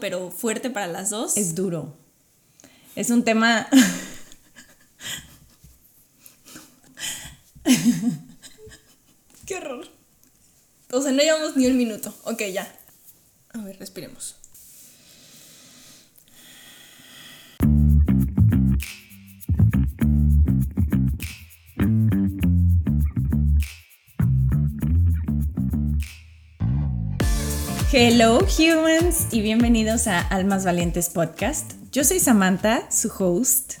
pero fuerte para las dos. Es duro. Es un tema... Qué horror. O sea, no llevamos ni un minuto. Ok, ya. A ver, respiremos. Hello humans y bienvenidos a Almas Valientes Podcast. Yo soy Samantha, su host,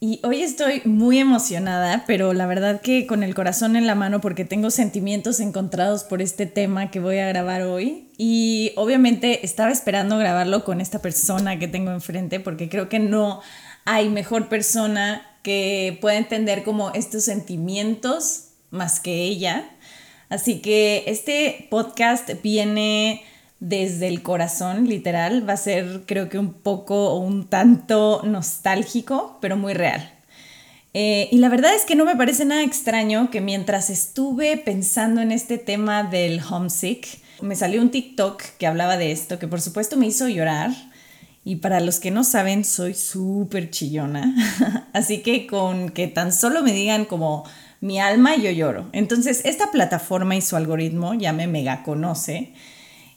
y hoy estoy muy emocionada, pero la verdad que con el corazón en la mano porque tengo sentimientos encontrados por este tema que voy a grabar hoy. Y obviamente estaba esperando grabarlo con esta persona que tengo enfrente porque creo que no hay mejor persona que pueda entender como estos sentimientos más que ella. Así que este podcast viene desde el corazón, literal. Va a ser creo que un poco o un tanto nostálgico, pero muy real. Eh, y la verdad es que no me parece nada extraño que mientras estuve pensando en este tema del homesick, me salió un TikTok que hablaba de esto, que por supuesto me hizo llorar. Y para los que no saben, soy súper chillona. Así que con que tan solo me digan como mi alma, yo lloro. Entonces, esta plataforma y su algoritmo ya me mega conoce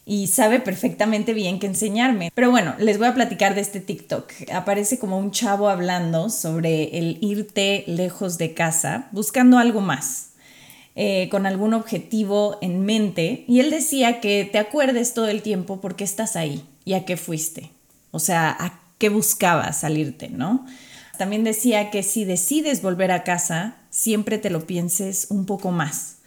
y sabe perfectamente bien qué enseñarme. Pero bueno, les voy a platicar de este TikTok. Aparece como un chavo hablando sobre el irte lejos de casa, buscando algo más, eh, con algún objetivo en mente. Y él decía que te acuerdes todo el tiempo por qué estás ahí y a qué fuiste. O sea, a qué buscabas salirte, ¿no? También decía que si decides volver a casa, siempre te lo pienses un poco más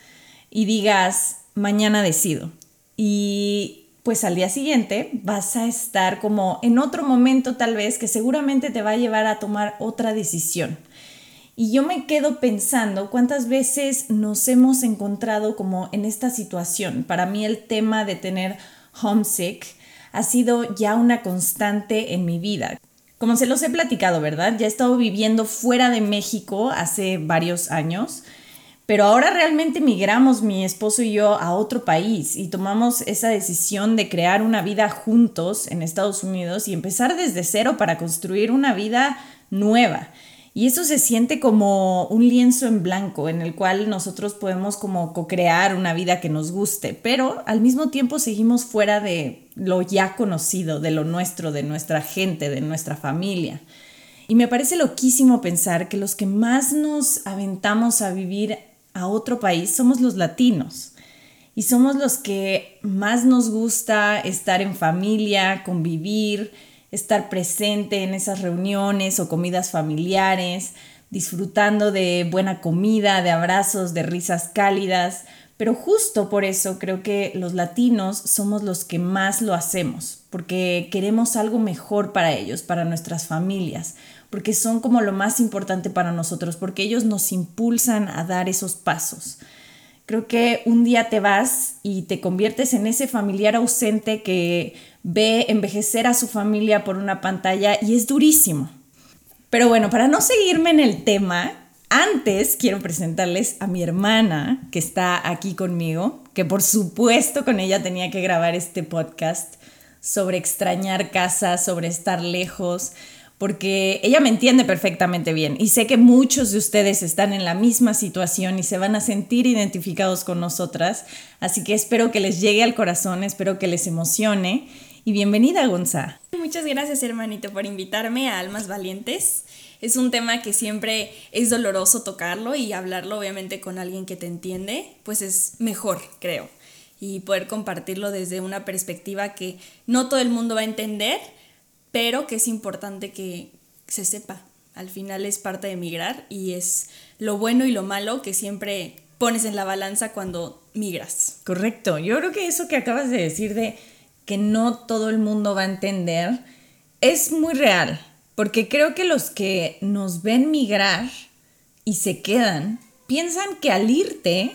y digas, mañana decido. Y pues al día siguiente vas a estar como en otro momento tal vez que seguramente te va a llevar a tomar otra decisión. Y yo me quedo pensando cuántas veces nos hemos encontrado como en esta situación. Para mí el tema de tener homesick ha sido ya una constante en mi vida. Como se los he platicado, ¿verdad? Ya he estado viviendo fuera de México hace varios años, pero ahora realmente migramos mi esposo y yo a otro país y tomamos esa decisión de crear una vida juntos en Estados Unidos y empezar desde cero para construir una vida nueva. Y eso se siente como un lienzo en blanco en el cual nosotros podemos como co-crear una vida que nos guste, pero al mismo tiempo seguimos fuera de lo ya conocido, de lo nuestro, de nuestra gente, de nuestra familia. Y me parece loquísimo pensar que los que más nos aventamos a vivir a otro país somos los latinos. Y somos los que más nos gusta estar en familia, convivir, estar presente en esas reuniones o comidas familiares, disfrutando de buena comida, de abrazos, de risas cálidas, pero justo por eso creo que los latinos somos los que más lo hacemos, porque queremos algo mejor para ellos, para nuestras familias, porque son como lo más importante para nosotros, porque ellos nos impulsan a dar esos pasos. Creo que un día te vas y te conviertes en ese familiar ausente que ve envejecer a su familia por una pantalla y es durísimo. Pero bueno, para no seguirme en el tema, antes quiero presentarles a mi hermana que está aquí conmigo, que por supuesto con ella tenía que grabar este podcast sobre extrañar casa, sobre estar lejos, porque ella me entiende perfectamente bien y sé que muchos de ustedes están en la misma situación y se van a sentir identificados con nosotras, así que espero que les llegue al corazón, espero que les emocione y bienvenida Gonza. Muchas gracias hermanito por invitarme a Almas Valientes. Es un tema que siempre es doloroso tocarlo y hablarlo obviamente con alguien que te entiende, pues es mejor, creo. Y poder compartirlo desde una perspectiva que no todo el mundo va a entender, pero que es importante que se sepa. Al final es parte de emigrar y es lo bueno y lo malo que siempre pones en la balanza cuando migras. Correcto. Yo creo que eso que acabas de decir de que no todo el mundo va a entender es muy real, porque creo que los que nos ven migrar y se quedan piensan que al irte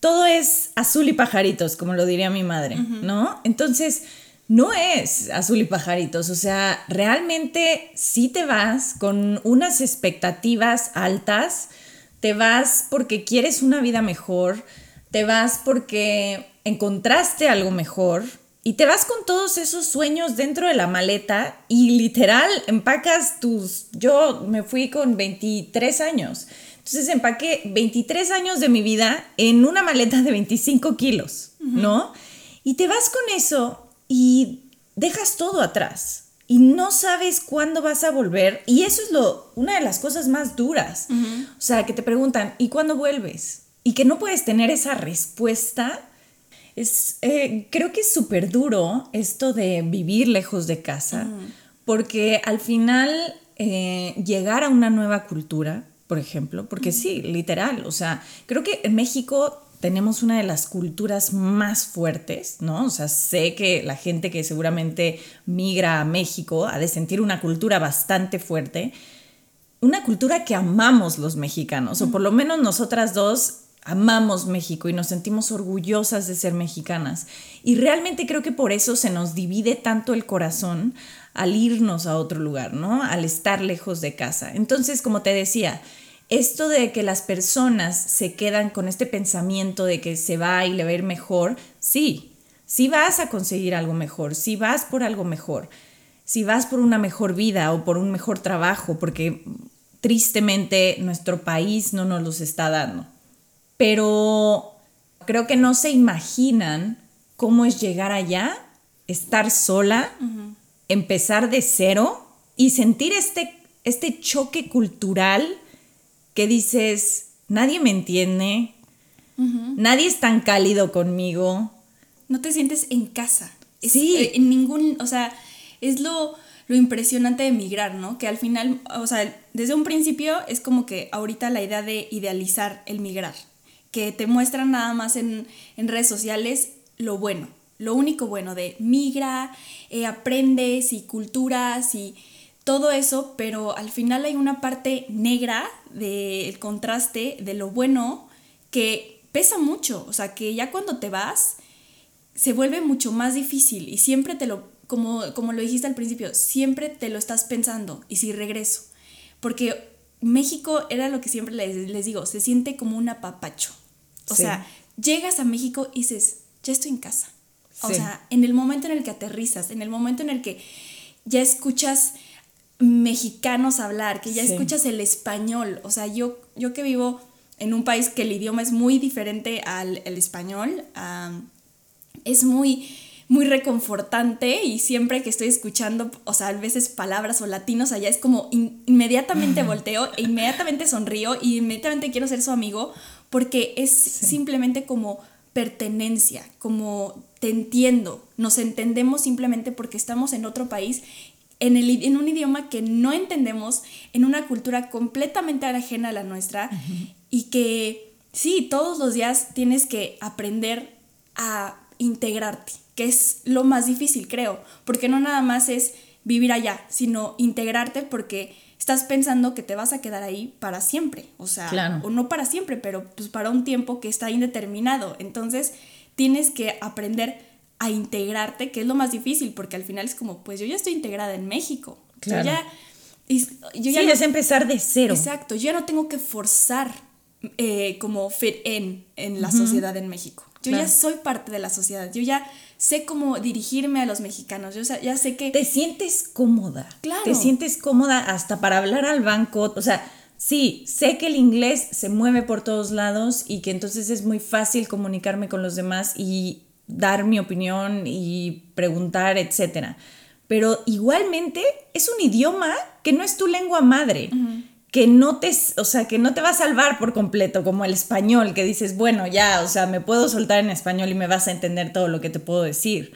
todo es azul y pajaritos, como lo diría mi madre, ¿no? Entonces, no es azul y pajaritos, o sea, realmente si te vas con unas expectativas altas, te vas porque quieres una vida mejor, te vas porque encontraste algo mejor Y te vas con todos esos sueños dentro de la maleta y literal empacas tus... Yo me fui con 23 años. Entonces empaqué 23 años de mi vida en una maleta de 25 kilos, ¿no? Y te vas con eso y dejas todo atrás y no sabes cuándo vas a volver. Y eso es lo, una de las cosas más duras. O sea, que te preguntan, ¿y cuándo vuelves? Y que no puedes tener esa respuesta es, eh, creo que es súper duro esto de vivir lejos de casa, porque al final eh, llegar a una nueva cultura, por ejemplo, porque sí, literal, o sea, creo que en México tenemos una de las culturas más fuertes, ¿no? O sea, sé que la gente que seguramente migra a México ha de sentir una cultura bastante fuerte, una cultura que amamos los mexicanos, o por lo menos nosotras dos amamos México y nos sentimos orgullosas de ser mexicanas. Y realmente creo que por eso se nos divide tanto el corazón al irnos a otro lugar, ¿no? Al estar lejos de casa. Entonces, como te decía, esto de que las personas se quedan con este pensamiento de que se va y le va a ir mejor, sí, sí vas a conseguir algo mejor, sí vas por algo mejor, si vas por una mejor vida o por un mejor trabajo, porque tristemente nuestro país no nos los está dando. Pero creo que no se imaginan cómo es llegar allá, estar sola, empezar de cero y sentir este, este choque cultural que dices, nadie me entiende, nadie es tan cálido conmigo. No te sientes en casa. sí. Eh, en ningún, o sea, es lo, lo impresionante de emigrar, ¿no? Que al final, o sea, desde un principio es como que ahorita la idea de idealizar el migrar, que te muestran nada más en, redes sociales lo bueno, lo único bueno de migra, eh, aprendes y culturas y todo eso, pero al final hay una parte negra del contraste de lo bueno que pesa mucho, o sea, que ya cuando te vas se vuelve mucho más difícil y siempre te lo, como, como lo dijiste al principio, siempre te lo estás pensando y si regreso, porque México era lo que siempre les, les digo, se siente como un apapacho. O sea, llegas a México y dices, ya estoy en casa. O sea, en el momento en el que aterrizas, en el momento en el que ya escuchas mexicanos hablar, que ya escuchas el español. O sea, yo, yo que vivo en un país que el idioma es muy diferente al el español, es muy, muy reconfortante y siempre que estoy escuchando, o sea, a veces palabras o latinos allá es como inmediatamente volteo e inmediatamente sonrío y inmediatamente quiero ser su amigo porque es simplemente como pertenencia, como te entiendo, nos entendemos simplemente porque estamos en otro país, en, el, en un idioma que no entendemos, en una cultura completamente ajena a la nuestra y que sí, todos los días tienes que aprender a integrarte, que es lo más difícil, creo, porque no nada más es vivir allá, sino integrarte porque estás pensando que te vas a quedar ahí para siempre, o sea, o no para siempre, pero pues para un tiempo que está indeterminado. Entonces, tienes que aprender a integrarte, que es lo más difícil, porque al final es como, pues yo ya estoy integrada en México. Claro. Yo ya, yo ya sí, es empezar de cero. Exacto, yo ya no tengo que forzar eh, como fit in en la sociedad en México. Yo ya soy parte de la sociedad, yo ya sé cómo dirigirme a los mexicanos, yo ya sé que... Te sientes cómoda. Claro. Te sientes cómoda hasta para hablar al banco, o sea, sí, sé que el inglés se mueve por todos lados y que entonces es muy fácil comunicarme con los demás y dar mi opinión y preguntar, etcétera. Pero igualmente es un idioma que no es tu lengua madre que no te, o sea, que no te va a salvar por completo, como el español, que dices, bueno, ya, o sea, me puedo soltar en español y me vas a entender todo lo que te puedo decir.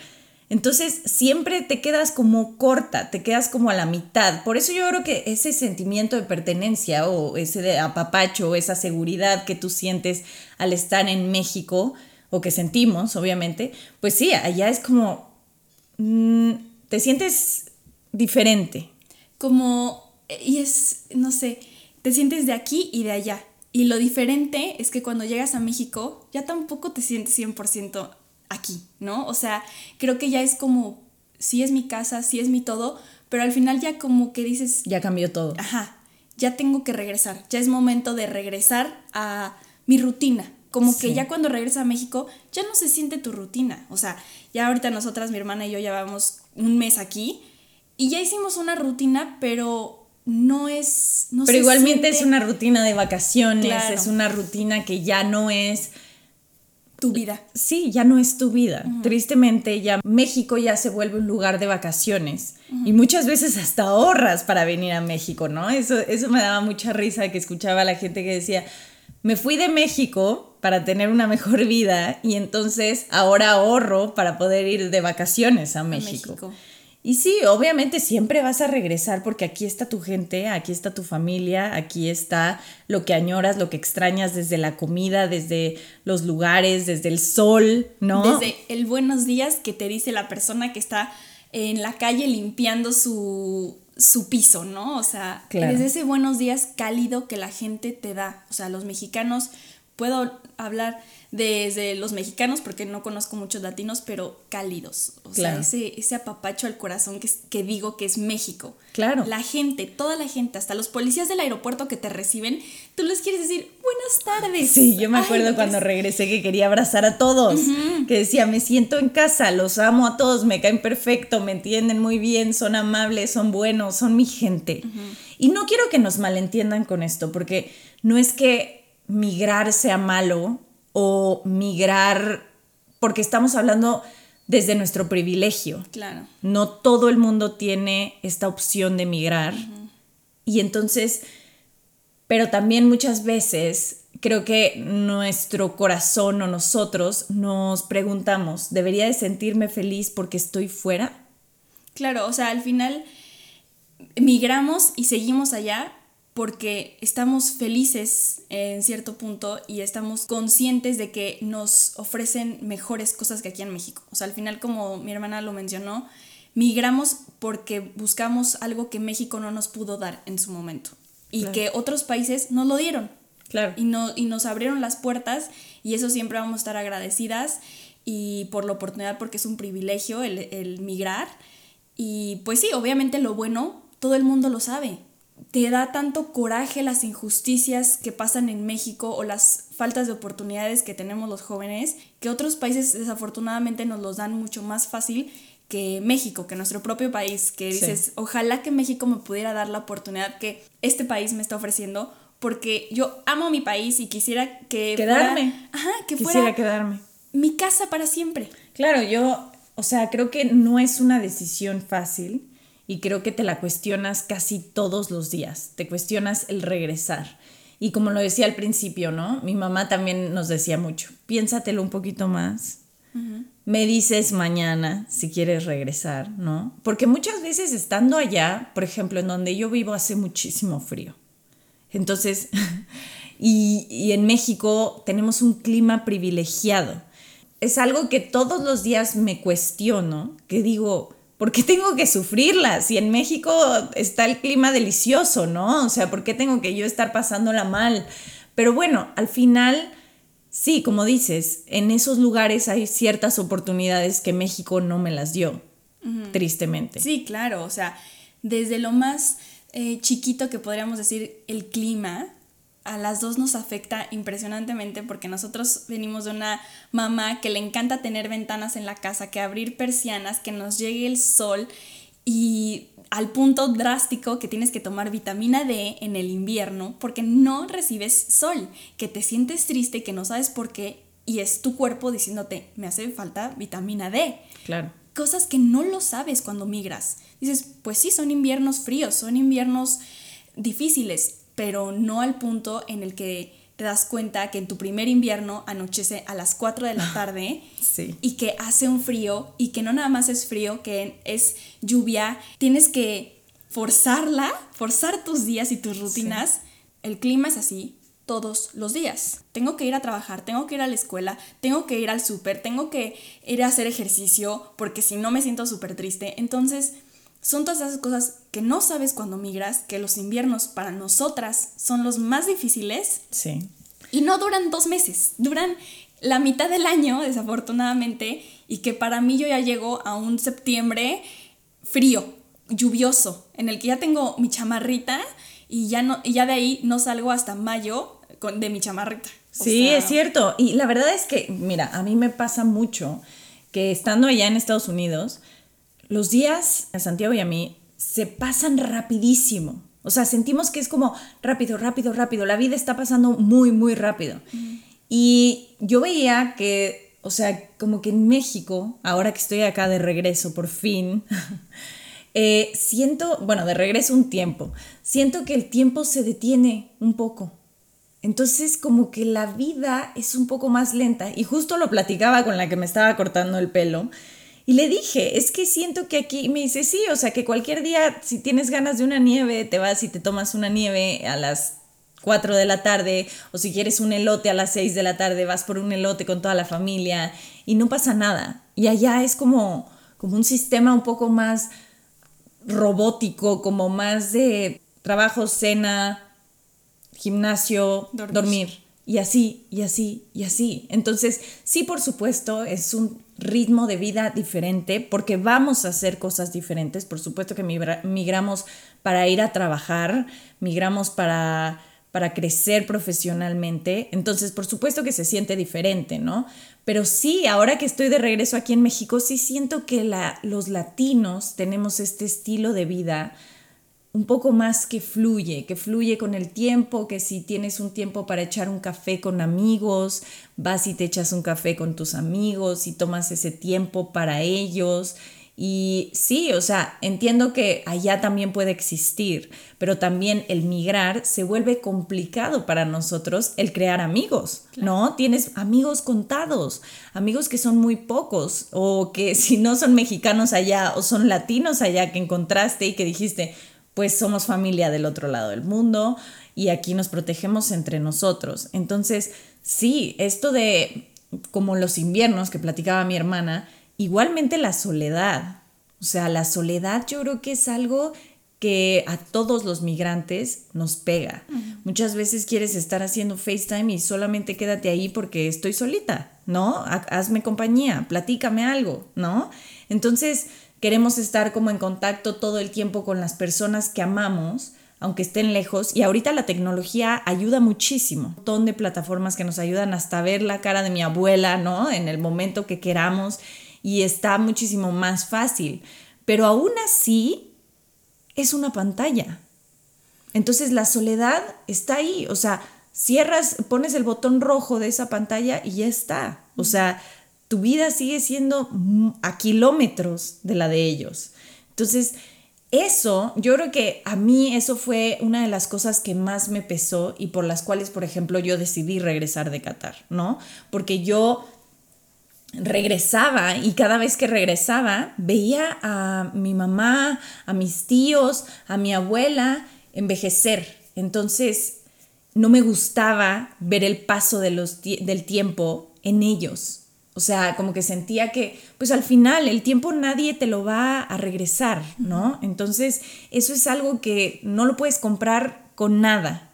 Entonces, siempre te quedas como corta, te quedas como a la mitad. Por eso yo creo que ese sentimiento de pertenencia o ese de apapacho, esa seguridad que tú sientes al estar en México, o que sentimos, obviamente, pues sí, allá es como, mm, te sientes diferente. Como y es, no sé, te sientes de aquí y de allá. Y lo diferente es que cuando llegas a México ya tampoco te sientes 100% aquí, ¿no? O sea, creo que ya es como, sí es mi casa, sí es mi todo, pero al final ya como que dices... Ya cambió todo. Ajá, ya tengo que regresar, ya es momento de regresar a mi rutina. Como que ya cuando regresas a México ya no se siente tu rutina. O sea, ya ahorita nosotras, mi hermana y yo, llevamos un mes aquí y ya hicimos una rutina, pero no es... No pero igualmente es una rutina de vacaciones, es una rutina que ya no es tu vida. Sí, ya no es tu vida. Tristemente, ya México ya se vuelve un lugar de vacaciones. Y muchas veces hasta ahorras para venir a México, ¿no? Eso, eso me daba mucha risa que escuchaba a la gente que decía, me fui de México para tener una mejor vida y entonces ahora ahorro para poder ir de vacaciones a México. A México. Y sí, obviamente siempre vas a regresar porque aquí está tu gente, aquí está tu familia, aquí está lo que añoras, lo que extrañas desde la comida, desde los lugares, desde el sol, ¿no? Desde el buenos días que te dice la persona que está en la calle limpiando su, su piso, ¿no? O sea, desde ese buenos días cálido que la gente te da. O sea, los mexicanos, puedo hablar desde los mexicanos, porque no conozco muchos latinos, pero cálidos. O sea, ese, ese apapacho al corazón que, que digo que es México. Claro. La gente, toda la gente, hasta los policías del aeropuerto que te reciben, tú les quieres decir, buenas tardes. Sí, yo me acuerdo cuando regresé que quería abrazar a todos, que decía, me siento en casa, los amo a todos, me caen perfecto, me entienden muy bien, son amables, son buenos, son mi gente. Y no quiero que nos malentiendan con esto, porque no es que migrar sea malo o migrar, porque estamos hablando desde nuestro privilegio. Claro. No todo el mundo tiene esta opción de migrar. Y entonces, pero también muchas veces creo que nuestro corazón o nosotros nos preguntamos, ¿debería de sentirme feliz porque estoy fuera? Claro, o sea, al final migramos y seguimos allá porque estamos felices en cierto punto y estamos conscientes de que nos ofrecen mejores cosas que aquí en México. O sea, al final, como mi hermana lo mencionó, migramos porque buscamos algo que México no nos pudo dar en su momento y que otros países nos lo dieron. Claro. Y, no, y nos abrieron las puertas y eso siempre vamos a estar agradecidas y por la oportunidad porque es un privilegio el, el migrar. Y pues sí, obviamente lo bueno, todo el mundo lo sabe te da tanto coraje las injusticias que pasan en México o las faltas de oportunidades que tenemos los jóvenes, que otros países desafortunadamente nos los dan mucho más fácil que México, que nuestro propio país, que dices, ojalá que México me pudiera dar la oportunidad que este país me está ofreciendo, porque yo amo mi país y quisiera que... Quedarme. ajá, que quisiera quedarme. Mi casa para siempre. Claro, yo, o sea, creo que no es una decisión fácil y creo que te la cuestionas casi todos los días, te cuestionas el regresar. Y como lo decía al principio, ¿no? Mi mamá también nos decía mucho, piénsatelo un poquito más. Me dices mañana si quieres regresar, ¿no? Porque muchas veces estando allá, por ejemplo, en donde yo vivo hace muchísimo frío. Entonces, y, y en México tenemos un clima privilegiado. Es algo que todos los días me cuestiono, que digo, ¿por qué tengo que sufrirla? Si en México está el clima delicioso, ¿no? O sea, ¿por qué tengo que yo estar pasándola mal? Pero bueno, al final, sí, como dices, en esos lugares hay ciertas oportunidades que México no me las dio, tristemente. Sí, claro, o sea, desde lo más eh, chiquito que podríamos decir el clima, a las dos nos afecta impresionantemente porque nosotros venimos de una mamá que le encanta tener ventanas en la casa, que abrir persianas, que nos llegue el sol y al punto drástico que tienes que tomar vitamina D en el invierno porque no recibes sol, que te sientes triste, que no sabes por qué y es tu cuerpo diciéndote, me hace falta vitamina D. Claro. Cosas que no lo sabes cuando migras. Dices, pues sí, son inviernos fríos, son inviernos difíciles, pero no al punto en el que te das cuenta que en tu primer invierno anochece a las 4 de la tarde y que hace un frío y que no nada más es frío, que es lluvia, tienes que forzarla, forzar tus días y tus rutinas. El clima es así todos los días. Tengo que ir a trabajar, tengo que ir a la escuela, tengo que ir al súper, tengo que ir a hacer ejercicio porque si no me siento súper triste. Entonces, son todas esas cosas que no sabes cuando migras, que los inviernos para nosotras son los más difíciles. Sí. Y no duran dos meses, duran la mitad del año, desafortunadamente, y que para mí yo ya llego a un septiembre frío, lluvioso, en el que ya tengo mi chamarrita y ya, no, y ya de ahí no salgo hasta mayo con, de mi chamarrita. Sí, es cierto. Y la verdad es que, mira, a mí me pasa mucho que estando allá en Estados Unidos, los días a Santiago y a mí se pasan rapidísimo. O sea, sentimos que es como rápido, rápido, rápido. La vida está pasando muy, muy rápido. Y yo veía que, o sea, como que en México, ahora que estoy acá de regreso, por fin, eh, siento, bueno, de regreso un tiempo, siento que el tiempo se detiene un poco. Entonces, como que la vida es un poco más lenta. Y justo lo platicaba con la que me estaba cortando el pelo. Y le dije, es que siento que aquí, me dice, sí, o sea, que cualquier día, si tienes ganas de una nieve, te vas y te tomas una nieve a las 4 de la tarde, o si quieres un elote a las 6 de la tarde, vas por un elote con toda la familia y no pasa nada. Y allá es como, como un sistema un poco más robótico, como más de trabajo, cena, gimnasio, dormir. Y así, y así, y así. Entonces, sí, por supuesto, es un ritmo de vida diferente porque vamos a hacer cosas diferentes. Por supuesto que migramos para ir a trabajar, migramos para, para crecer profesionalmente. Entonces, por supuesto que se siente diferente, ¿no? Pero sí, ahora que estoy de regreso aquí en México, sí siento que la, los latinos tenemos este estilo de vida un poco más que fluye, que fluye con el tiempo, que si tienes un tiempo para echar un café con amigos, vas y te echas un café con tus amigos y tomas ese tiempo para ellos. Y sí, o sea, entiendo que allá también puede existir, pero también el migrar se vuelve complicado para nosotros el crear amigos, ¿no? Tienes amigos contados, amigos que son muy pocos, o que si no son mexicanos allá o son latinos allá que encontraste y que dijiste, pues somos familia del otro lado del mundo y aquí nos protegemos entre nosotros. Entonces, sí, esto de como los inviernos que platicaba mi hermana, igualmente la soledad. O sea, la soledad yo creo que es algo que a todos los migrantes nos pega. Muchas veces quieres estar haciendo FaceTime y solamente quédate ahí porque estoy solita, ¿no? Hazme compañía, platícame algo, ¿no? Entonces, queremos estar como en contacto todo el tiempo con las personas que amamos, aunque estén lejos. Y ahorita la tecnología ayuda muchísimo. Un montón de plataformas que nos ayudan hasta ver la cara de mi abuela, ¿no? En el momento que queramos. Y está muchísimo más fácil. Pero aún así, es una pantalla. Entonces la soledad está ahí. O sea, cierras, pones el botón rojo de esa pantalla y ya está. O sea, tu vida sigue siendo a kilómetros de la de ellos. Entonces, eso, yo creo que a mí eso fue una de las cosas que más me pesó y por las cuales, por ejemplo, yo decidí regresar de Qatar, ¿no? Porque yo regresaba y cada vez que regresaba veía a mi mamá, a mis tíos, a mi abuela envejecer. Entonces, no me gustaba ver el paso de los, del tiempo en ellos. O sea, como que sentía que, pues al final, el tiempo nadie te lo va a regresar, ¿no? Entonces, eso es algo que no lo puedes comprar con nada.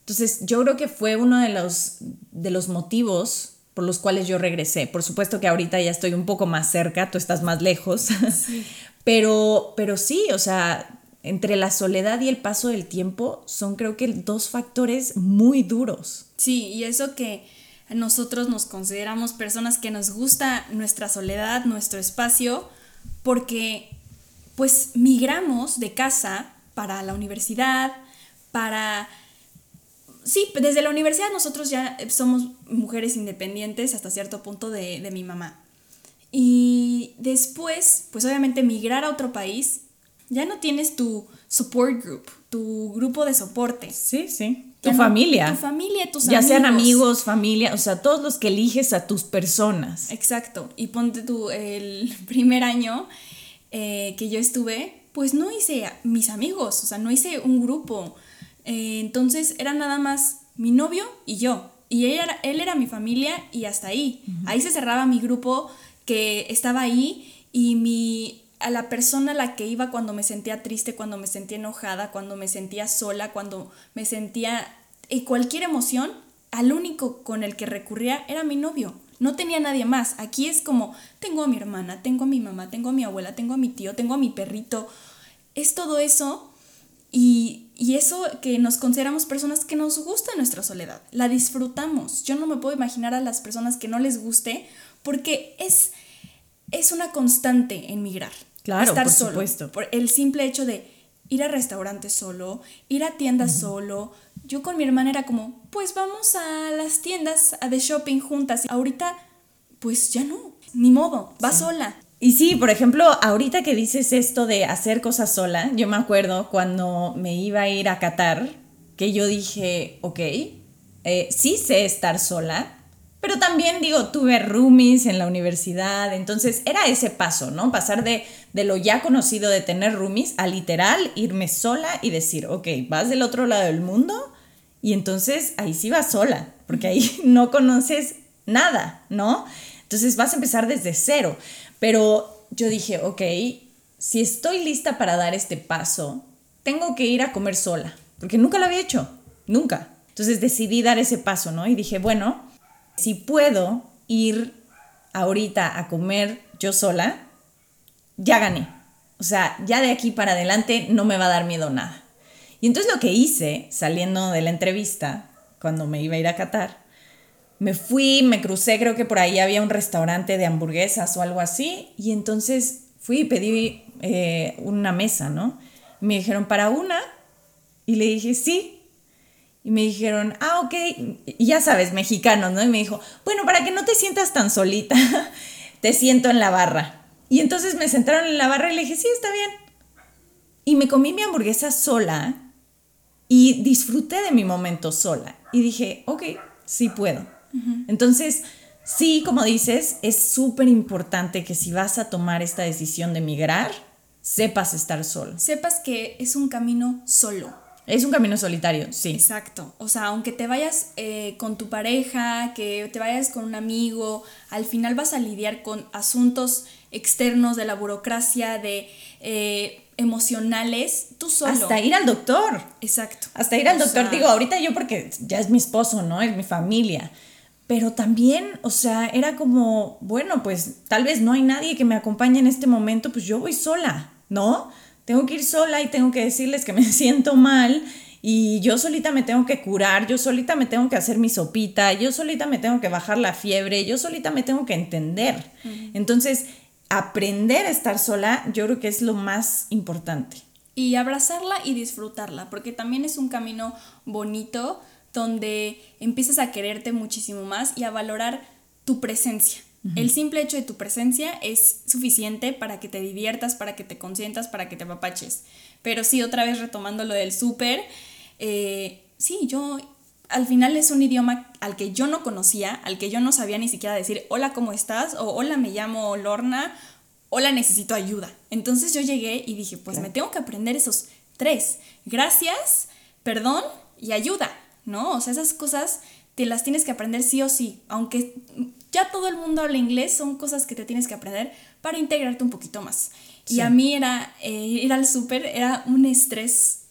Entonces, yo creo que fue uno de los, de los motivos por los cuales yo regresé. Por supuesto que ahorita ya estoy un poco más cerca, tú estás más lejos, pero, pero sí, o sea, entre la soledad y el paso del tiempo son creo que dos factores muy duros. Sí, y eso que nosotros nos consideramos personas que nos gusta nuestra soledad, nuestro espacio, porque pues migramos de casa para la universidad, para... Sí, desde la universidad nosotros ya somos mujeres independientes hasta cierto punto de, de mi mamá. Y después, pues obviamente migrar a otro país, ya no tienes tu support group, tu grupo de soporte. Sí, sí. Tu familia. Tu familia, tus ya sean amigos, familia, o sea, todos los que eliges a tus personas. Exacto. Y ponte tú, el primer año eh, que yo estuve, pues no hice mis amigos, o sea, no hice un grupo. Eh, entonces era nada más mi novio y yo. Y él era, él era mi familia y hasta ahí. Ahí se cerraba mi grupo que estaba ahí y mi a la persona a la que iba cuando me sentía triste, cuando me sentía enojada, cuando me sentía sola, cuando me sentía en cualquier emoción, al único con el que recurría era mi novio. No tenía nadie más. Aquí es como, tengo a mi hermana, tengo a mi mamá, tengo a mi abuela, tengo a mi tío, tengo a mi perrito. Es todo eso Y, y eso que nos consideramos personas que nos gusta nuestra soledad, la disfrutamos. Yo no me puedo imaginar a las personas que no les guste porque es, es una constante en migrar. Claro, estar por solo. supuesto. Por el simple hecho de ir a restaurantes solo, ir a tiendas solo. Yo con mi hermana era como, pues vamos a las tiendas a de shopping juntas. Ahorita, pues ya no, ni modo, va sola. Y sí, por ejemplo, ahorita que dices esto de hacer cosas sola, yo me acuerdo cuando me iba a ir a Qatar, que yo dije, ok, eh, sí sé estar sola, pero también digo, tuve roomies en la universidad, entonces era ese paso, ¿no? Pasar de, de lo ya conocido de tener roomies a literal irme sola y decir, ok, vas del otro lado del mundo y entonces ahí sí vas sola, porque ahí no conoces nada, ¿no? Entonces vas a empezar desde cero. Pero yo dije, ok, si estoy lista para dar este paso, tengo que ir a comer sola, porque nunca lo había hecho, nunca. Entonces decidí dar ese paso, ¿no? Y dije, bueno, si puedo ir ahorita a comer yo sola, ya gané. O sea, ya de aquí para adelante no me va a dar miedo nada. Y entonces lo que hice saliendo de la entrevista, cuando me iba a ir a Qatar, me fui, me crucé, creo que por ahí había un restaurante de hamburguesas o algo así, y entonces fui y pedí eh, una mesa, ¿no? Me dijeron, ¿para una? Y le dije, sí. Y me dijeron, ah, ok, y ya sabes, mexicanos, ¿no? Y me dijo, bueno, para que no te sientas tan solita, te siento en la barra. Y entonces me sentaron en la barra y le dije, sí, está bien. Y me comí mi hamburguesa sola y disfruté de mi momento sola. Y dije, ok, sí puedo. Entonces, sí, como dices, es súper importante que si vas a tomar esta decisión de migrar, sepas estar solo. Sepas que es un camino solo. Es un camino solitario, sí. Exacto. O sea, aunque te vayas eh, con tu pareja, que te vayas con un amigo, al final vas a lidiar con asuntos externos de la burocracia, de eh, emocionales, tú solo. Hasta ir al doctor. Exacto. Hasta ir al O doctor. sea, Digo, ahorita yo porque ya es mi esposo, ¿no? Es mi familia. Pero también, o sea, era como, bueno, pues tal vez no hay nadie que me acompañe en este momento, pues yo voy sola, ¿no? Tengo que ir sola y tengo que decirles que me siento mal y yo solita me tengo que curar, yo solita me tengo que hacer mi sopita, yo solita me tengo que bajar la fiebre, yo solita me tengo que entender. Entonces, aprender a estar sola, yo creo que es lo más importante. y abrazarla y disfrutarla, porque también es un camino bonito donde empiezas a quererte muchísimo más y a valorar tu presencia. El simple hecho de tu presencia es suficiente para que te diviertas, para que te consientas, para que te apapaches. Pero sí, otra vez retomando lo del súper, eh, sí, yo al final es un idioma al que yo no conocía, al que yo no sabía ni siquiera decir hola, ¿cómo estás? o hola, me llamo Lorna, hola, necesito ayuda. Entonces yo llegué y dije, pues me tengo que aprender esos tres. Gracias, perdón y ayuda, ¿no? O sea, esas cosas te las tienes que aprender sí o sí. Aunque ya todo el mundo habla inglés, son cosas que te tienes que aprender para integrarte un poquito más. Y a mí era eh, ir al súper, era un estrés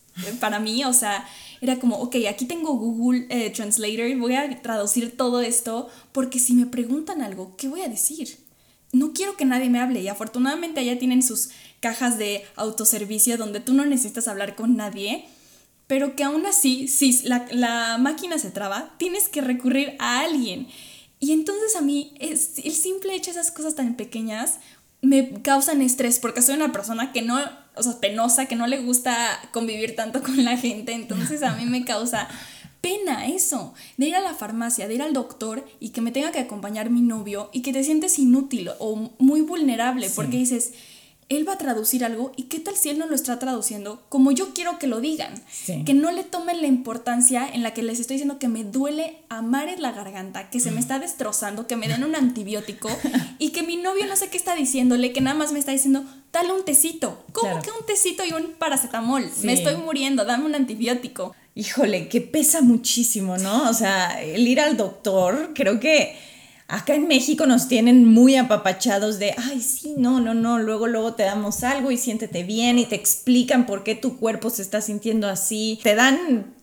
para mí, o sea, era como, ok, aquí tengo Google eh, Translator, voy a traducir todo esto, porque si me preguntan algo, ¿qué voy a decir? No quiero que nadie me hable y afortunadamente allá tienen sus cajas de autoservicio donde tú no necesitas hablar con nadie, pero que aún así, si la, la máquina se traba, tienes que recurrir a alguien. Y entonces a mí es, el simple hecho de esas cosas tan pequeñas me causan estrés porque soy una persona que no, o sea, penosa, que no le gusta convivir tanto con la gente, entonces a mí me causa pena eso, de ir a la farmacia, de ir al doctor y que me tenga que acompañar mi novio y que te sientes inútil o muy vulnerable Sí. porque dices, él va a traducir algo y qué tal si él no lo está traduciendo como yo quiero que lo digan, Sí. que no le tomen la importancia en la que les estoy diciendo que me duele a mares la garganta, que se me está destrozando, que me den un antibiótico y que mi novio no sé qué está diciéndole, que nada más me está diciendo, dale un tecito. ¿Cómo Claro. que un tecito y un paracetamol? Sí. Me estoy muriendo, dame un antibiótico. Híjole, que pesa muchísimo, ¿no? O sea, el ir al doctor, creo que acá en México nos tienen muy apapachados de, ay, sí, no, no, no, luego, luego te damos algo y siéntete bien y te explican por qué tu cuerpo se está sintiendo así, te dan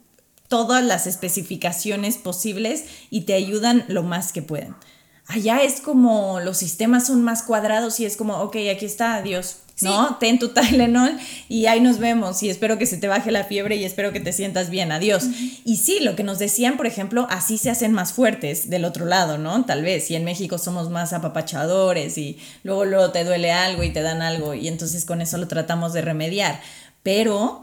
todas las especificaciones posibles y te ayudan lo más que pueden. Allá es como los sistemas son más cuadrados y es como, ok, aquí está, adiós. ¿No? Ten tu Tylenol y ahí nos vemos y espero que se te baje la fiebre y espero que te sientas bien, adiós. Y sí, lo que nos decían, por ejemplo, así se hacen más fuertes del otro lado, ¿no? Tal vez, y en México somos más apapachadores y luego, luego te duele algo y te dan algo y entonces con eso lo tratamos de remediar. Pero...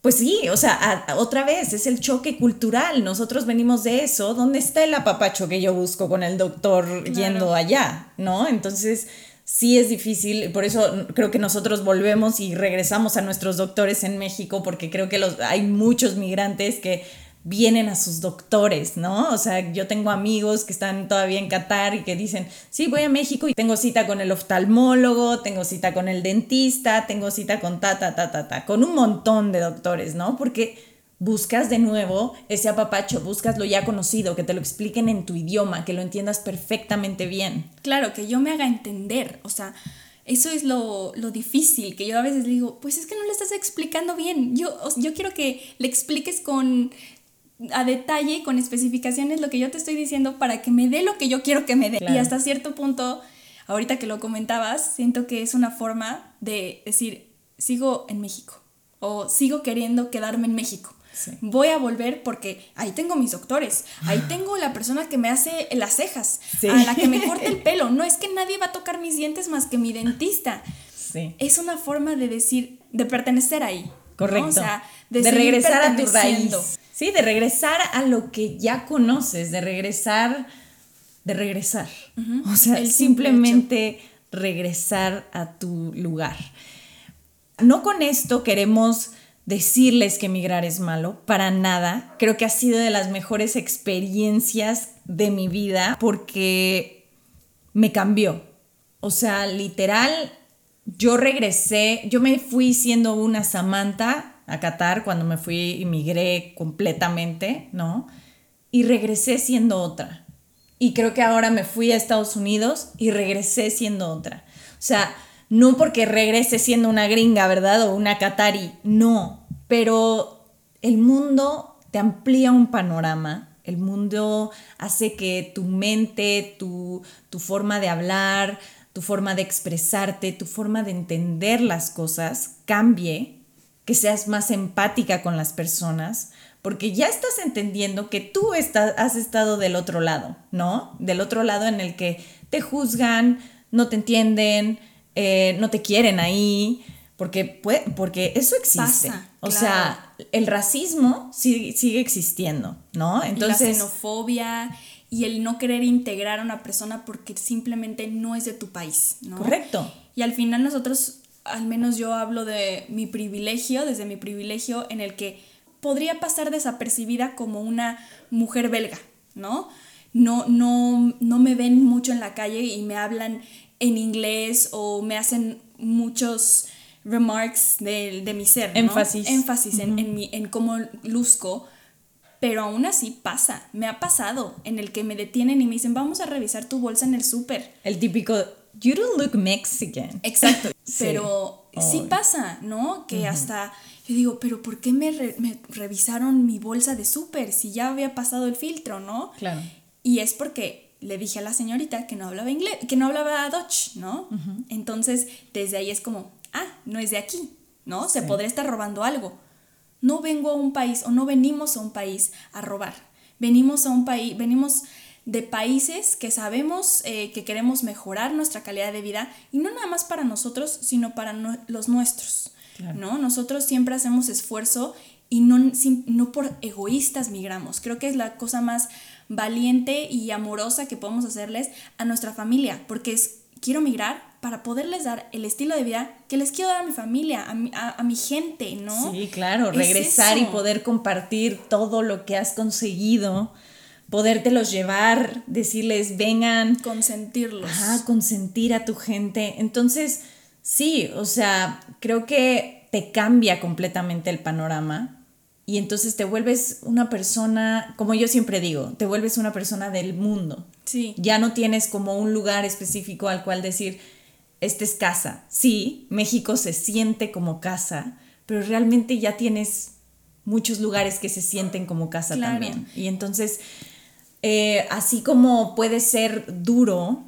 Pues sí, o sea, otra vez es el choque cultural. Nosotros venimos de eso. ¿Dónde está el apapacho que yo busco con el doctor yendo allá? ¿No? Entonces, sí es difícil, por eso creo que nosotros volvemos y regresamos a nuestros doctores en México, porque creo que los, hay muchos migrantes que vienen a sus doctores, ¿no? O sea, yo tengo amigos que están todavía en Qatar y que dicen, sí, voy a México y tengo cita con el oftalmólogo, tengo cita con el dentista, tengo cita con ta, ta, ta, ta, ta, con un montón de doctores, ¿no? Porque buscas de nuevo ese apapacho, buscas lo ya conocido, que te lo expliquen en tu idioma, que lo entiendas perfectamente bien. Claro, que yo me haga entender, o sea, eso es lo, difícil, que yo a veces digo, pues es que no le estás explicando bien, yo, yo quiero que le expliques con a detalle, con especificaciones lo que yo te estoy diciendo para que me dé lo que yo quiero que me dé. Y hasta cierto punto, ahorita que lo comentabas, siento que es una forma de decir, sigo en México o sigo queriendo quedarme en México. Voy a volver porque ahí tengo mis doctores, ahí ah. tengo la persona que me hace las cejas, a la que me corta el pelo. No es que nadie va a tocar mis dientes más que mi dentista. Es una forma de decir, de pertenecer ahí. Correcto. O sea, de, regresar a tu raíz. Sí, de regresar a lo que ya conoces, de regresar, de regresar. O sea, simplemente regresar a tu lugar. No con esto queremos decirles que emigrar es malo, para nada. Creo que ha sido de las mejores experiencias de mi vida porque me cambió. O sea, literal, yo regresé, yo me fui siendo una Samantha a Qatar cuando me fui, emigré completamente, ¿no? Y regresé siendo otra. Y creo que ahora me fui a Estados Unidos y regresé siendo otra. O sea, no porque regrese siendo una gringa, ¿verdad? O una Qatari, no, pero el mundo te amplía un panorama, el mundo hace que tu mente, tu, tu forma de hablar, tu forma de expresarte, tu forma de entender las cosas cambie, que seas más empática con las personas, porque ya estás entendiendo que tú estás, has estado del otro lado, ¿no? Del otro lado en el que te juzgan, no te entienden, eh, no te quieren ahí, porque, porque eso existe. o sea, el racismo sigue, sigue existiendo, ¿no? Entonces, la xenofobia y el no querer integrar a una persona porque simplemente no es de tu país, ¿no? Correcto. Y al final nosotros, al menos yo hablo de mi privilegio, desde mi privilegio en el que podría pasar desapercibida como una mujer belga, ¿no? No, no, no me ven mucho en la calle y me hablan en inglés o me hacen muchos remarks de, de mi ser. ¿no? Énfasis. Énfasis en, en, mi, en cómo luzco. Pero aún así pasa, me ha pasado en el que me detienen y me dicen, vamos a revisar tu bolsa en el súper. El típico, you don't look Mexican. Exacto, pero sí pasa, ¿no? Que hasta yo digo, pero ¿por qué me, me revisaron mi bolsa de súper si ya había pasado el filtro, ¿no? Claro. Y es porque le dije a la señorita que no hablaba inglés, que no hablaba Dutch, ¿no? Entonces, desde ahí es como, ah, no es de aquí, ¿no? Se podría estar robando algo. No vengo a un país o no venimos a un país a robar. Venimos a un país, venimos de países que sabemos que queremos mejorar nuestra calidad de vida y no nada más para nosotros, sino para los nuestros, ¿no? Nosotros siempre hacemos esfuerzo y no, no por egoístas migramos. Creo que es la cosa más valiente y amorosa que podemos hacerles a nuestra familia, porque es, quiero migrar para poderles dar el estilo de vida que les quiero dar a mi familia, a mi, a, mi gente, ¿no? Sí, claro, regresar y poder compartir todo lo que has conseguido, podértelos llevar, decirles, vengan. Consentirlos. Ajá, consentir a tu gente. Entonces, sí, o sea, creo que te cambia completamente el panorama y entonces te vuelves una persona, como yo siempre digo, te vuelves una persona del mundo. Sí. Ya no tienes como un lugar específico al cual decir, este es casa. Sí, México se siente como casa, pero realmente ya tienes muchos lugares que se sienten como casa también. Y entonces, eh, así como puede ser duro,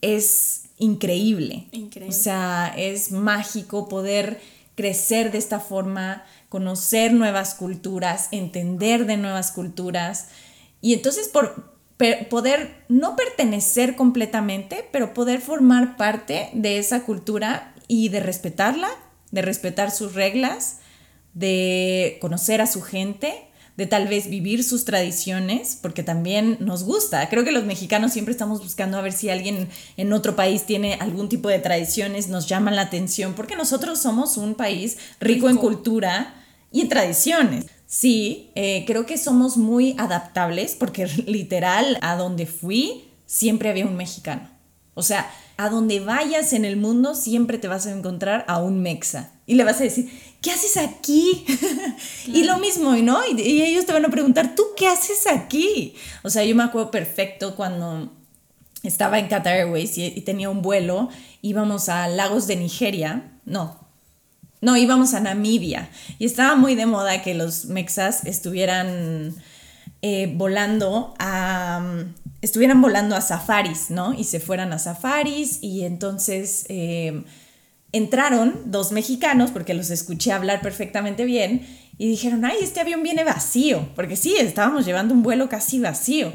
es increíble. Increíble. O sea, es mágico poder crecer de esta forma, conocer nuevas culturas, entender de nuevas culturas. Y entonces por poder no pertenecer completamente, pero poder formar parte de esa cultura y de respetarla, de respetar sus reglas, de conocer a su gente, de tal vez vivir sus tradiciones, porque también nos gusta. Creo que los mexicanos siempre estamos buscando a ver si alguien en otro país tiene algún tipo de tradiciones, nos llaman la atención, porque nosotros somos un país rico, en cultura y en tradiciones. Sí, eh, creo que somos muy adaptables, porque literal, a donde fui, siempre había un mexicano. O sea, a donde vayas en el mundo siempre te vas a encontrar a un mexa. Y le vas a decir, ¿qué haces aquí? y lo mismo, ¿no? Y, ellos te van a preguntar, ¿tú qué haces aquí? O sea, yo me acuerdo perfecto cuando estaba en Qatar Airways y, tenía un vuelo, íbamos a Lagos de Nigeria, no, no, íbamos a Namibia. Y estaba muy de moda que los mexas estuvieran eh, volando a estuvieran volando a safaris, ¿no? Y se fueran a safaris y entonces eh, entraron dos mexicanos, porque los escuché hablar perfectamente bien, y dijeron, ay, este avión viene vacío, porque sí, estábamos llevando un vuelo casi vacío.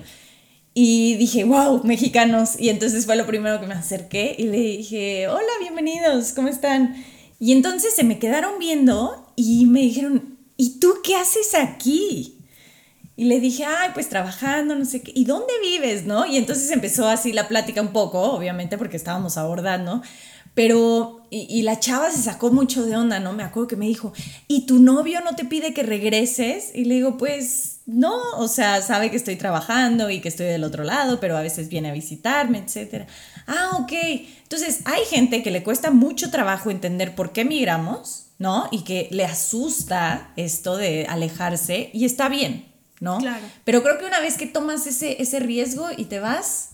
Y dije, wow, mexicanos. Y entonces fue lo primero que me acerqué y le dije, hola, bienvenidos, ¿cómo están? Y entonces se me quedaron viendo y me dijeron, ¿y tú qué haces aquí? Y le dije, ay, pues trabajando, no sé qué, ¿y dónde vives, no? Y entonces empezó así la plática un poco, obviamente, porque estábamos abordando, pero, y, la chava se sacó mucho de onda, ¿no? Me acuerdo que me dijo, ¿y tu novio no te pide que regreses? Y le digo, pues no, o sea, sabe que estoy trabajando y que estoy del otro lado, pero a veces viene a visitarme, etc. Ah, ok. Entonces, hay gente que le cuesta mucho trabajo entender por qué migramos, ¿no? Y que le asusta esto de alejarse, y está bien, ¿no? Claro. Pero creo que una vez que tomas ese, ese riesgo y te vas,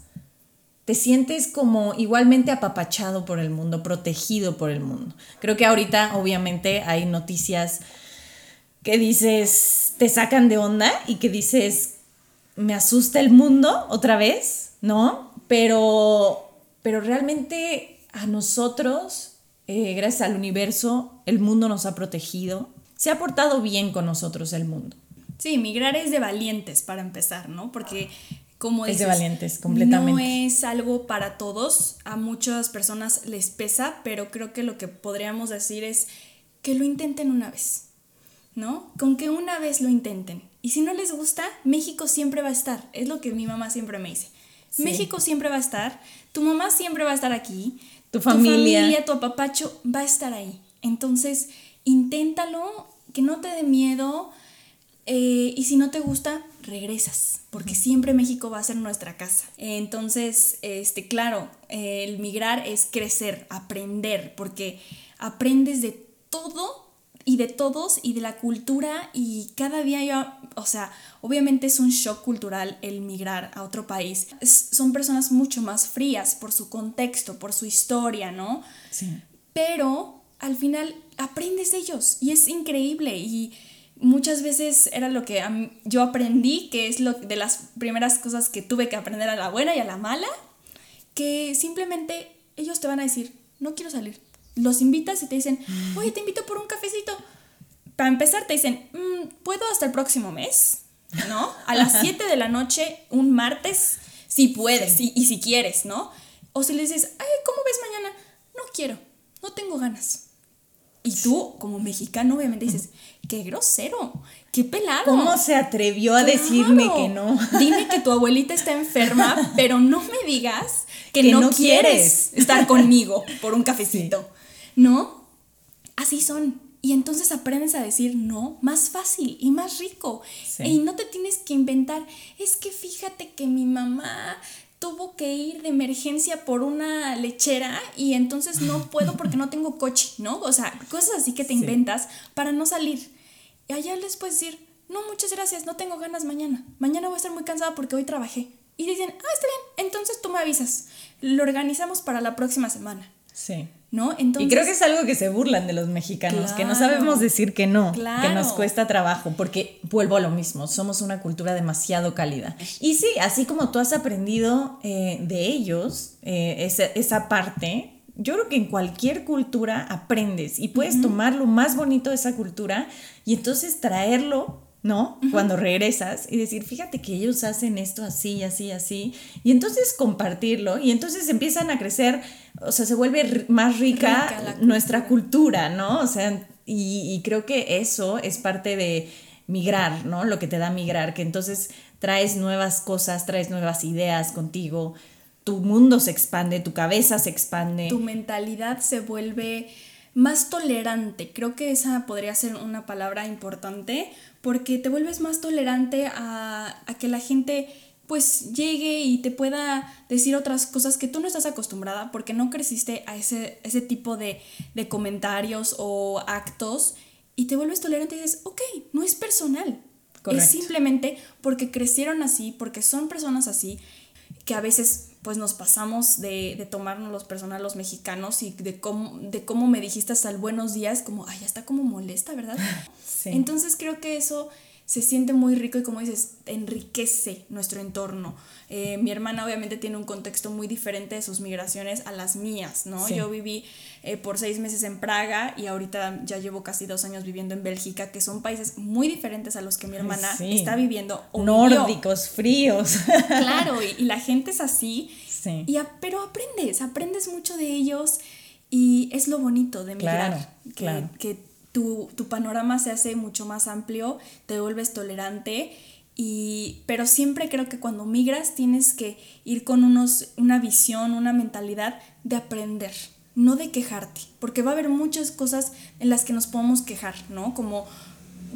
te sientes como igualmente apapachado por el mundo, protegido por el mundo. Creo que ahorita obviamente hay noticias que dices, te sacan de onda y que dices, me asusta el mundo otra vez, ¿no? Pero, pero realmente a nosotros, eh, gracias al universo, el mundo nos ha protegido. Se ha portado bien con nosotros el mundo. Sí, migrar es de valientes para empezar, ¿no? Porque como dices, es de valientes, completamente. No es algo para todos, a muchas personas les pesa, pero creo que lo que podríamos decir es que lo intenten una vez, ¿no? Con que una vez lo intenten. Y si no les gusta, México siempre va a estar, es lo que mi mamá siempre me dice. México siempre va a estar, tu mamá siempre va a estar aquí, tu familia, tu, familia, tu apapacho va a estar ahí. Entonces, inténtalo, que no te dé miedo, eh, y si no te gusta, regresas, porque siempre México va a ser nuestra casa. Entonces, este, claro, el migrar es crecer, aprender, porque aprendes de todo y de todos y de la cultura y cada día yo, o sea, obviamente es un shock cultural el migrar a otro país. son personas mucho más frías por su contexto, por su historia, ¿no? Sí. Pero al final aprendes de ellos y es increíble y muchas veces era lo que yo aprendí, que es lo de las primeras cosas que tuve que aprender a la buena y a la mala, que simplemente ellos te van a decir, no quiero salir. Los invitas y te dicen, oye, te invito por un cafecito. Para empezar te dicen, mm, ¿puedo hasta el próximo mes? ¿No? A las 7 de la noche, un martes, si puedes y, y si quieres, ¿no? O si le dices, ay, ¿cómo ves mañana? No quiero, no tengo ganas. Y tú, como mexicano, obviamente dices, qué grosero, qué pelado. ¿Cómo se atrevió a decirme que no? Dime que tu abuelita está enferma, pero no me digas que, no, quieres estar conmigo por un cafecito. ¿No? Así son. Y entonces aprendes a decir no más fácil y más rico. Y no te tienes que inventar, es que fíjate que mi mamá tuvo que ir de emergencia por una lechera y entonces no puedo porque no tengo coche, ¿no? O sea, cosas así que te inventas para no salir. Y allá les puedes decir, no, muchas gracias, no tengo ganas mañana. Mañana voy a estar muy cansada porque hoy trabajé. Y dicen, ah, está bien, entonces tú me avisas. Lo organizamos para la próxima semana. Sí. ¿No? Entonces, y creo que es algo que se burlan de los mexicanos, que no sabemos decir que no, que nos cuesta trabajo, porque vuelvo a lo mismo, somos una cultura demasiado cálida. Y sí, así como tú has aprendido eh, de ellos, eh, esa, esa parte, yo creo que en cualquier cultura aprendes y puedes tomar lo más bonito de esa cultura y entonces traerlo, ¿no? Cuando regresas y decir, fíjate que ellos hacen esto así, así, así. Y entonces compartirlo y entonces empiezan a crecer, o sea, se vuelve más rica, nuestra cultura, ¿no? O sea, y, y creo que eso es parte de migrar, ¿no? Lo que te da migrar, que entonces traes nuevas cosas, traes nuevas ideas contigo tu mundo se expande, tu cabeza se expande. Tu mentalidad se vuelve más tolerante. Creo que esa podría ser una palabra importante porque te vuelves más tolerante a, que la gente pues llegue y te pueda decir otras cosas que tú no estás acostumbrada porque no creciste a ese, ese tipo de, de comentarios o actos y te vuelves tolerante y dices, ok, no es personal. Correcto. Es simplemente porque crecieron así, porque son personas así, que a veces pues nos pasamos de, de tomarnos los personal los mexicanos y de cómo, de cómo me dijiste hasta el buenos días, como, ay, ya está como molesta, ¿verdad? Sí. Entonces creo que eso se siente muy rico y como dices, enriquece nuestro entorno. Eh, mi hermana obviamente tiene un contexto muy diferente de sus migraciones a las mías, ¿no? Yo viví eh, por seis meses en Praga y ahorita ya llevo casi dos años viviendo en Bélgica, que son países muy diferentes a los que mi hermana está viviendo. Nórdicos, fríos. Claro, y, la gente es así. Sí. Y pero aprendes, aprendes mucho de ellos y es lo bonito de migrar. Claro, que, claro. que tu, tu, panorama se hace mucho más amplio, te vuelves tolerante. Y, pero siempre creo que cuando migras tienes que ir con unos, una visión, una mentalidad de aprender, no de quejarte, porque va a haber muchas cosas en las que nos podemos quejar, ¿no? Como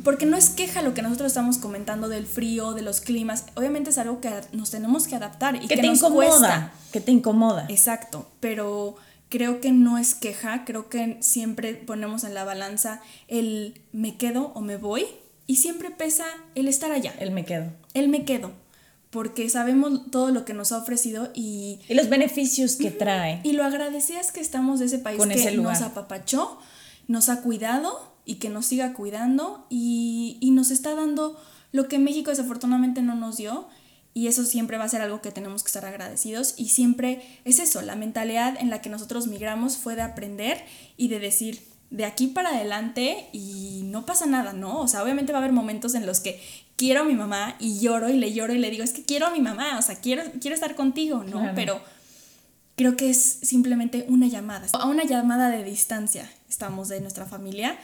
porque no es queja lo que nosotros estamos comentando del frío, de los climas, obviamente es algo que nos tenemos que adaptar y que, te incomoda, que te incomoda. Exacto, pero creo que no es queja, creo que siempre ponemos en la balanza el me quedo o me voy y siempre pesa el estar allá. El me quedo. El me quedo porque sabemos todo lo que nos ha ofrecido y... Y los beneficios que trae. Y lo agradecidas que estamos de ese país Con que ese lugar. nos apapachó, nos ha cuidado y que nos siga cuidando y, y nos está dando lo que México desafortunadamente no nos dio y eso siempre va a ser algo que tenemos que estar agradecidos y siempre es eso, la mentalidad en la que nosotros migramos fue de aprender y de decir, de aquí para adelante y no pasa nada, ¿no? O sea, obviamente va a haber momentos en los que quiero a mi mamá y lloro y le lloro y le digo, es que quiero a mi mamá, o sea, quiero, quiero estar contigo, ¿no? Pero creo que es simplemente una llamada, a una llamada de distancia estamos de nuestra familia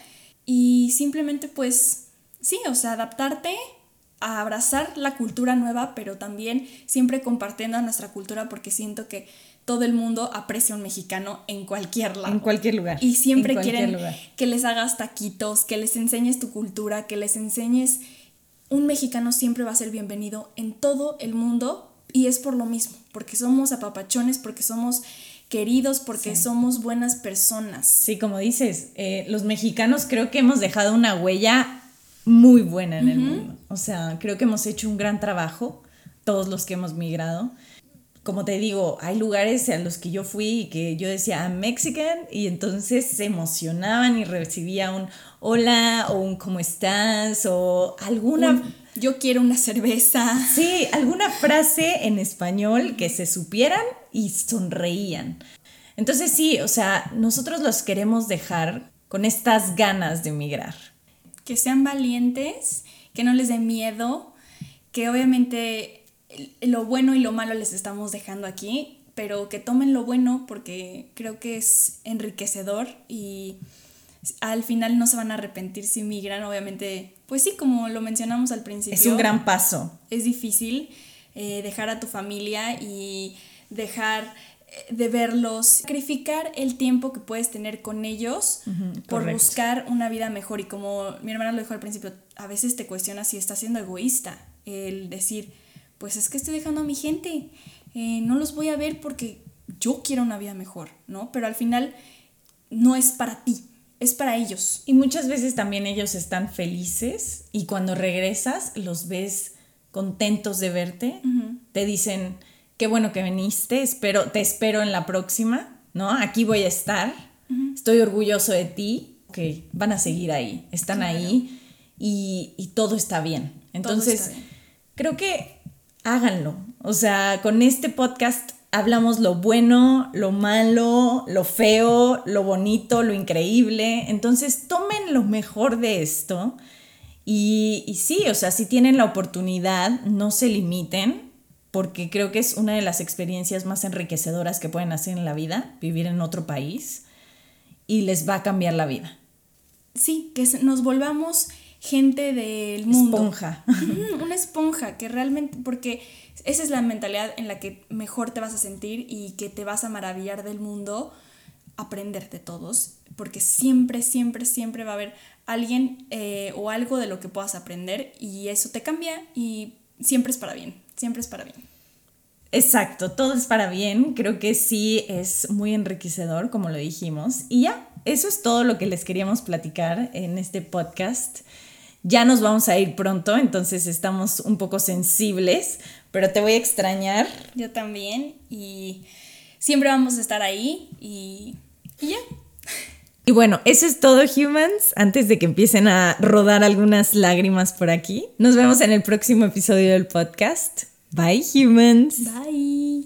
y simplemente pues, sí, o sea, adaptarte a abrazar la cultura nueva, pero también siempre compartiendo nuestra cultura porque siento que todo el mundo aprecia a un mexicano en cualquier lado. En cualquier lugar. Y siempre quieren que les hagas taquitos, que les enseñes tu cultura, que les enseñes... Un mexicano siempre va a ser bienvenido en todo el mundo y es por lo mismo, porque somos apapachones, porque somos queridos, porque somos buenas personas. Sí, como dices, eh, los mexicanos creo que hemos dejado una huella muy buena en el mundo. O sea, creo que hemos hecho un gran trabajo, todos los que hemos migrado como te digo, hay lugares a los que yo fui y que yo decía I'm Mexican y entonces se emocionaban y recibía un hola o un cómo estás o alguna... yo quiero una cerveza. Sí, alguna frase en español que se supieran y sonreían. Entonces sí, o sea, nosotros los queremos dejar con estas ganas de emigrar. Que sean valientes, que no les dé miedo, que obviamente lo bueno y lo malo les estamos dejando aquí, pero que tomen lo bueno porque creo que es enriquecedor y al final no se van a arrepentir si migran, obviamente, pues sí, como lo mencionamos al principio. Es un gran paso. Es difícil eh, dejar a tu familia y dejar de verlos, sacrificar el tiempo que puedes tener con ellos por buscar una vida mejor. Y como mi hermana lo dijo al principio, a veces te cuestionas si estás siendo egoísta, el decir, pues es que estoy dejando a mi gente, eh, no los voy a ver porque yo quiero una vida mejor, ¿no? Pero al final no es para ti, es para ellos. Y muchas veces también ellos están felices y cuando regresas los ves contentos de verte, te dicen, qué bueno que viniste, espero, te espero en la próxima, ¿no? Aquí voy a estar, estoy orgulloso de ti, ok, van a seguir ahí, están ahí y, todo está bien. Entonces, creo que háganlo. O sea, con este podcast hablamos lo bueno, lo malo, lo feo, lo bonito, lo increíble. Entonces, tomen lo mejor de esto. Y, y, sí, o sea, si tienen la oportunidad, no se limiten, porque creo que es una de las experiencias más enriquecedoras que pueden hacer en la vida, vivir en otro país, y les va a cambiar la vida. Sí, que nos volvamos gente del mundo. Esponja. Una esponja, que realmente, porque esa es la mentalidad en la que mejor te vas a sentir y que te vas a maravillar del mundo, aprender de todos, porque siempre, siempre, siempre va a haber alguien eh, o algo de lo que puedas aprender y eso te cambia y siempre es para bien, siempre es para bien. Exacto, todo es para bien, creo que sí es muy enriquecedor, como lo dijimos. Y ya, eso es todo lo que les queríamos platicar en este podcast. Ya nos vamos a ir pronto, entonces estamos un poco sensibles, pero te voy a extrañar. Yo también, y siempre vamos a estar ahí y, y ya. Y bueno, eso es todo, humans. Antes de que empiecen a rodar algunas lágrimas por aquí, nos vemos en el próximo episodio del podcast. Bye, humans. Bye.